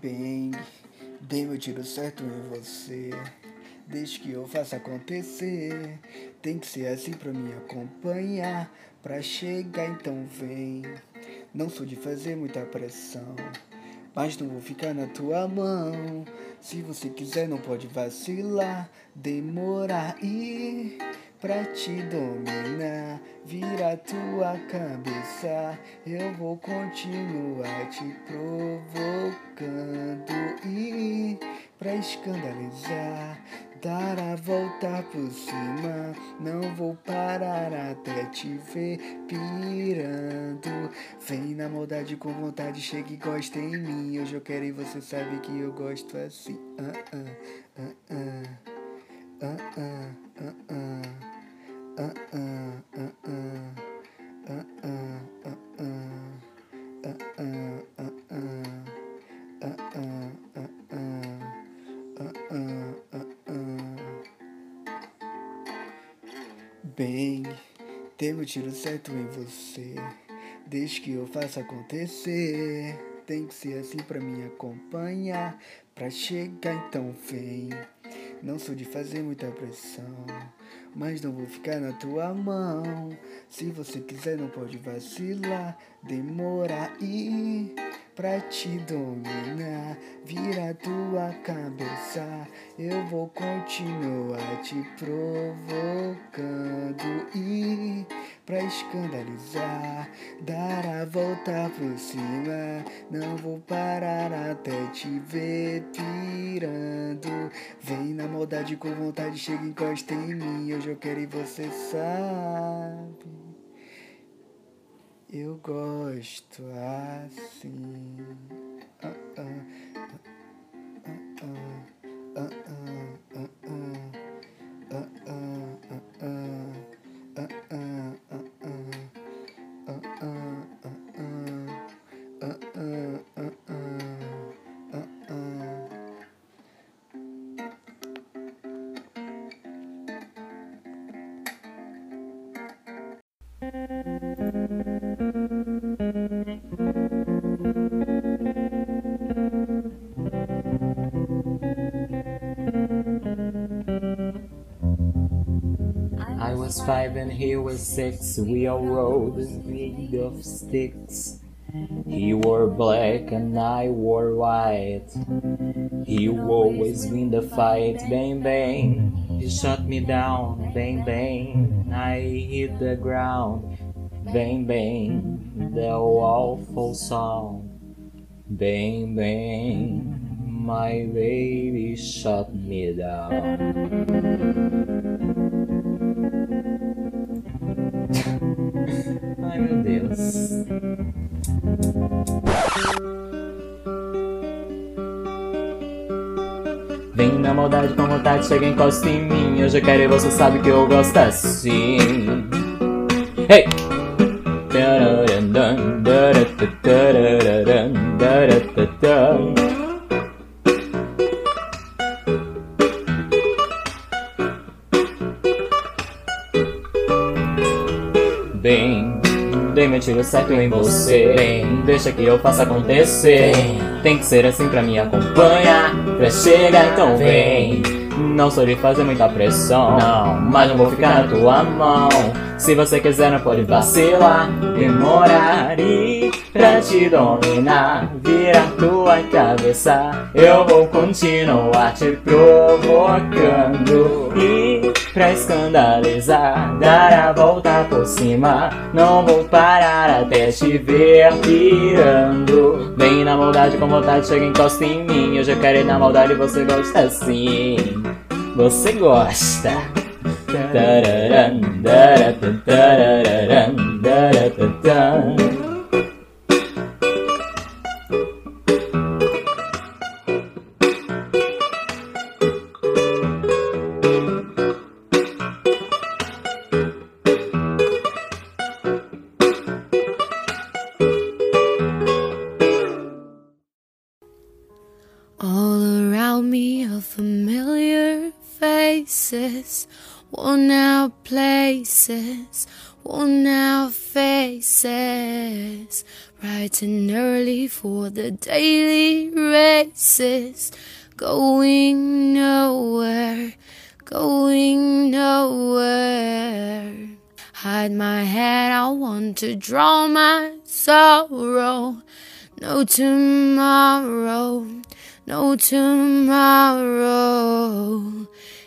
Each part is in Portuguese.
Bem, dei meu tiro certo em você. Desde que eu faça acontecer, tem que ser assim pra me acompanhar. Pra chegar, então vem. Não sou de fazer muita pressão, mas não vou ficar na tua mão. Se você quiser, não pode vacilar, demorar e pra te dominar, vira tua cabeça. Eu vou continuar te provocando e pra escandalizar, dar a volta por cima. Não vou parar até te ver pirando. Vem na maldade com vontade, chega e gosta em mim. Hoje eu quero e você sabe que eu gosto assim. Ah, ah, ah, ah. Ah, ah, Bem, tem um tiro certo em você, desde que eu faça acontecer. Tem que ser assim pra me acompanhar, pra chegar então vem. Não sou de fazer muita pressão, mas não vou ficar na tua mão. Se você quiser, não pode vacilar, demorar e pra te dominar, vira tua cabeça. Eu vou continuar te provocando e pra escandalizar, dar a volta por cima. Não vou parar até te ver pirando. Vem na maldade com vontade, chega encosta em mim. Hoje eu quero e você sabe. Eu gosto assim. Ah, ah, was five and he was six. We all rode made of sticks. He wore black and I wore white. He always win the fight. Bang bang. He shot me down. Bang bang. I hit the ground. Bang bang. The awful sound. Bang bang. My baby shot me down. Deus. Vem na maldade com vontade, chega e encosta em mim. Eu quero e você sabe que eu gosto assim. Hey! Tiro certo em você. Bem, deixa que eu faça acontecer. Tem que ser assim pra me acompanhar. Pra chegar, então vem. Não sou de fazer muita pressão, não, mas não vou ficar na tua mão. Se você quiser, não pode vacilar, demorar e pra te dominar, virar tua cabeça. Eu vou continuar te provocando e pra escandalizar, dar a volta por cima. Não vou parar até te ver pirando. Vem na maldade com vontade, chega encosta em mim. Eu já quero ir na maldade, você gosta assim. Você gosta. Tararam, darata, tararam, darata, worn out places, worn out faces, bright and early for the daily races, going nowhere, going nowhere. Hide my head, I want to draw my sorrow. No tomorrow, no tomorrow.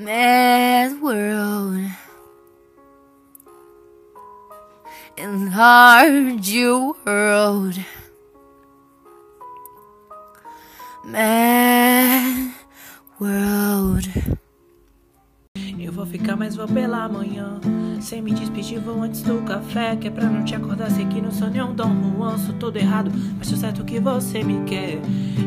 Mad world. Enlarge your world. Mad world. Eu vou ficar, mas vou pela manhã. Sem me despedir, vou antes do café. Que é pra não te acordar, sei que não sou nenhum Dom Juan. Sou todo errado, mas sou certo que você me quer.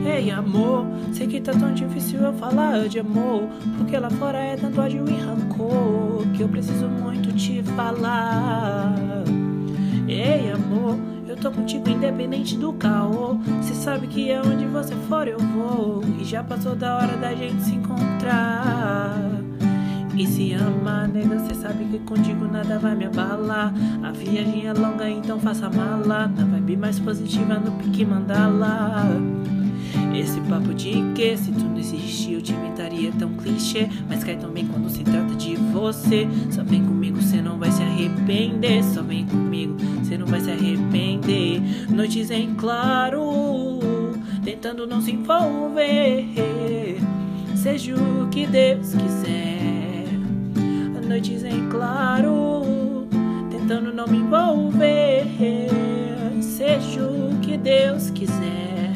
Ei, amor, sei que tá tão difícil eu falar de amor. Porque lá fora é tanto ódio e rancor. Que eu preciso muito te falar. Ei, amor, eu tô contigo independente do caô. Cê sabe que aonde você for eu vou. E já passou da hora da gente se encontrar. E se ama, nega, cê sabe que contigo nada vai me abalar. A viagem é longa, então faça mala. Na vibe mais positiva, no pique mandala. Esse papo de que se tu não existir eu te inventaria tão clichê. Mas cai também quando se trata de você. Só vem comigo, cê não vai se arrepender. Só vem comigo, cê não vai se arrepender. Noites em claro, tentando não se envolver. Seja o que Deus quiser Noites em claro, tentando não me envolver Seja o que Deus quiser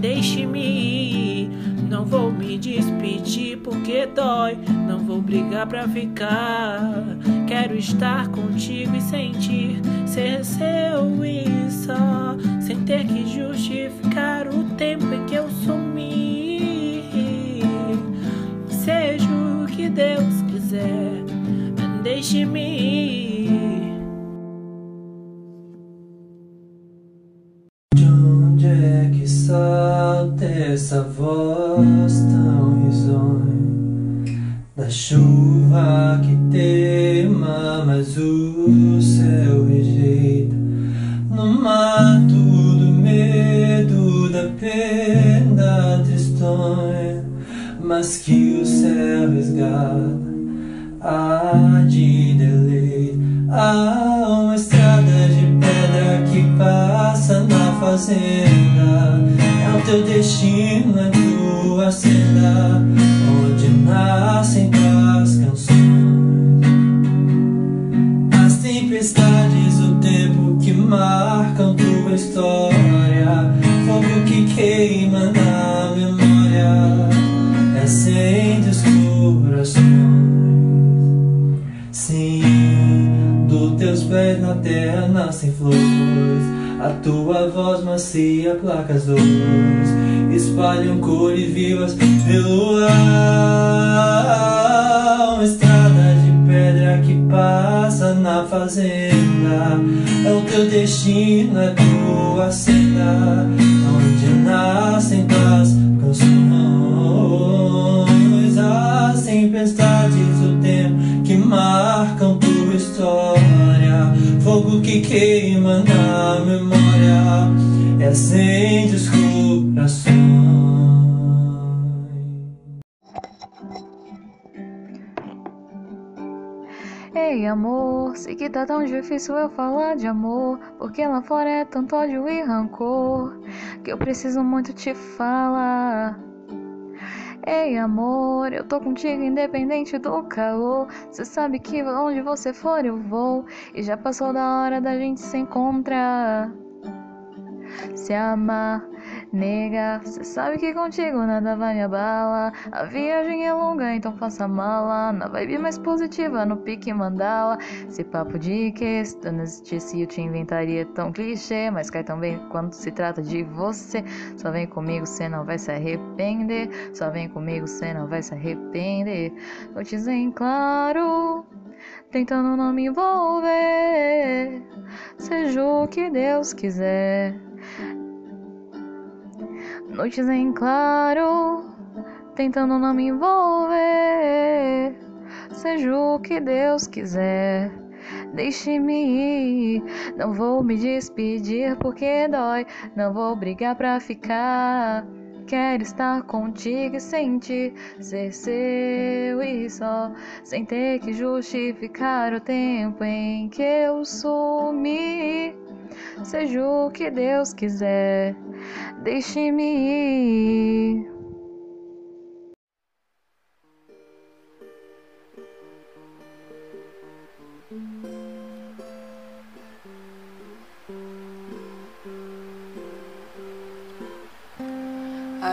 Deixe-me ir, não vou me despedir porque dói. Não vou brigar pra ficar. Quero estar contigo e sentir ser seu e só, sem ter que justificar o tempo em que eu sumi. Seja o que Deus quiser, deixe-me ir. De onde é que salta essa voz tão risonha? Da chuva que teima, mas o céu rejeita. No mato do medo, da pena tristonha, mas que o céu resgata. Há fazenda. É o teu destino, é tua senda, onde nascem tuas canções. As tempestades, o tempo que marcam tua história, fogo que queima na memória, acende os corações. Sim, dos teus pés na terra nascem flores. A tua voz macia placa as dores, espalham cores vivas pelo ar. Uma estrada de pedra que passa na fazenda. É o teu destino, é tua senda, onde nascem tuas que queima na memória, e acende os corações. Ei amor, sei que tá tão difícil eu falar de amor, porque lá fora é tanto ódio e rancor, que eu preciso muito te falar. Ei amor, eu tô contigo independente do calor. Cê sabe que onde você for eu vou, e já passou da hora da gente se encontrar. Se amar Nega, cê sabe que contigo nada vai me abalar. A viagem é longa, então faça mala. Na vibe mais positiva, no pique mandala. Esse papo de que se não existisse eu te inventaria tão clichê. Mas cai tão bem quando se trata de você. Só vem comigo, cê não vai se arrepender. Só vem comigo, cê não vai se arrepender. Vou te dizer em claro tentando não me envolver. Seja o que Deus quiser noites em claro, tentando não me envolver. Seja o que Deus quiser, deixe-me ir. Não vou me despedir porque dói, não vou brigar pra ficar. Quero estar contigo e sentir ser seu e só, sem ter que justificar o tempo em que eu sumi. Seja o que Deus quiser, deixe-me ir.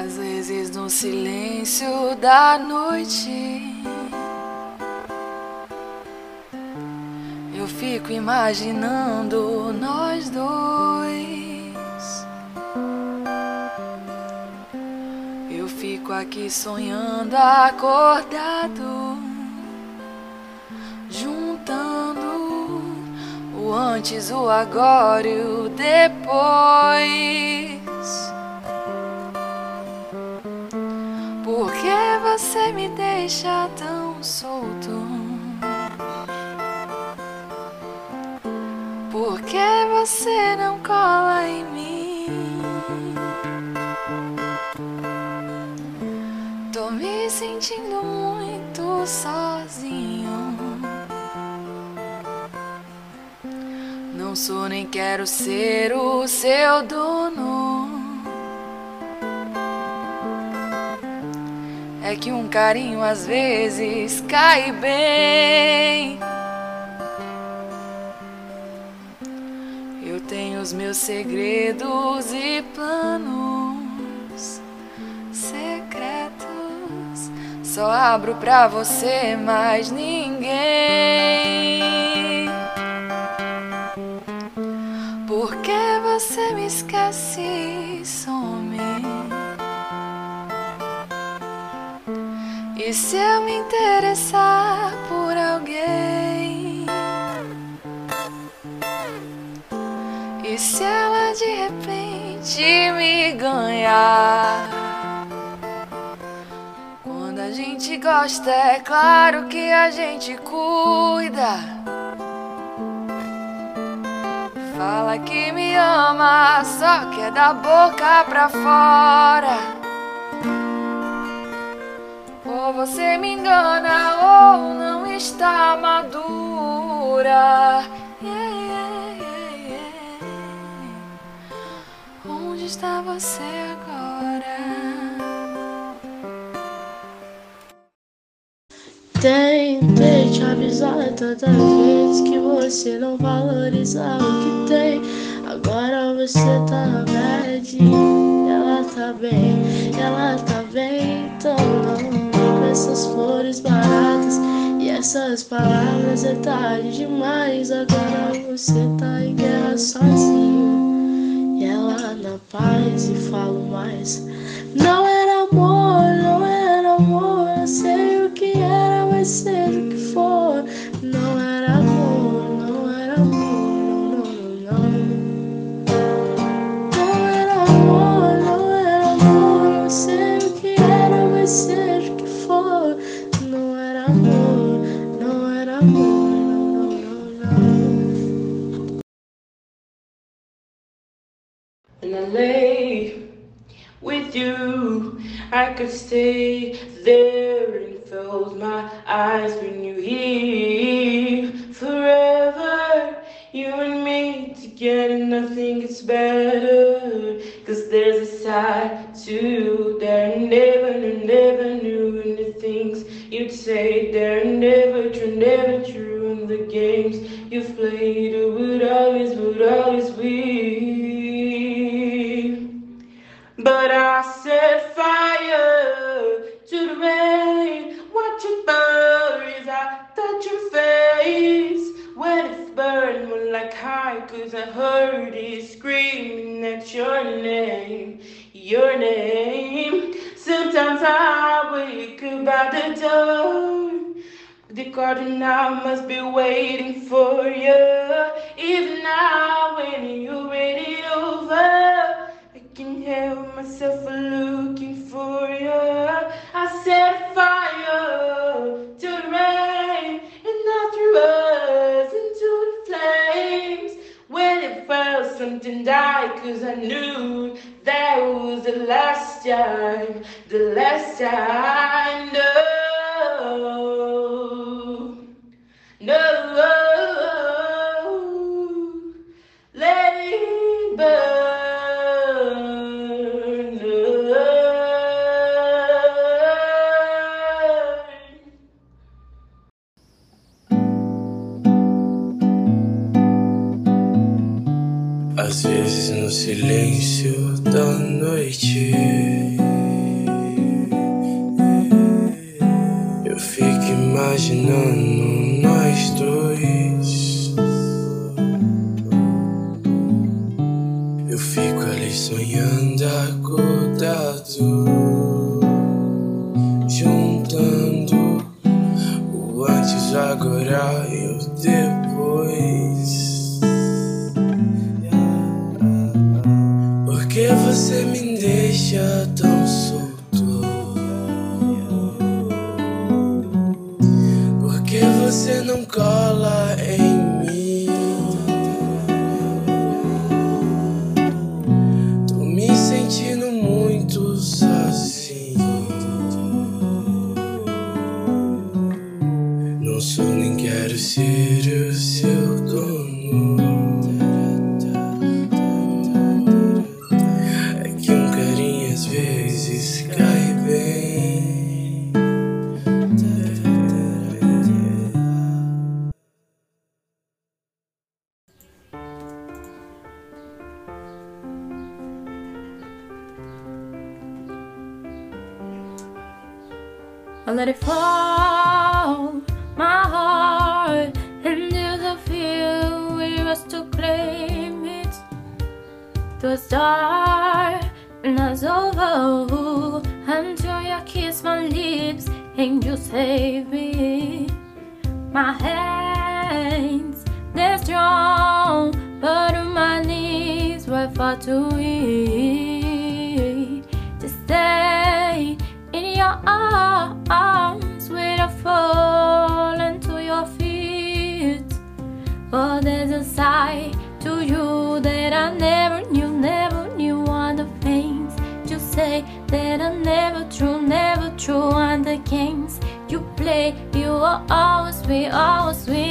Às vezes no silêncio da noite Eu fico imaginando nós dois. Eu fico aqui sonhando acordado, juntando o antes, o agora e o depois. Você me deixa tão solto? Por que você não cola em mim? Tô me sentindo muito sozinho. Não sou nem quero ser o seu dono. É que um carinho às vezes cai bem. os meus segredos e planos secretos. Só abro pra você, mais ninguém. Por que você me esquece se eu me interessar por alguém? E se ela de repente me ganhar? Quando a gente gosta, é claro que a gente cuida. Fala que me ama, só que é da boca pra fora. Ou você me engana, ou não está madura. Yeah. Onde está você agora? Tentei te avisar tantas vezes que você não valoriza o que tem. Agora você tá bad, ela tá bem, ela tá bem, então não essas flores baratas e essas palavras é tarde demais. Agora você tá em guerra sozinho ela na paz e falo mais. Não era amor, não era amor, eu sei o que era, ser o que for. Não era I could stay there and close my eyes when you hear name. Sometimes I wake up by the door. The cardinal must be waiting for you. Even now, when you read it over, I can't help myself looking for you. I set fire to the rain and I threw us into the flames. When it fell, something died, cause I knew that was the last time, the last time. No, no. olhar eu depois. let it fall, my heart, into the field we was to claim it. To a star, and that's over. Until you kiss my lips, and you save me. My hands, they're strong, but my knees were far too weak. always be, always be.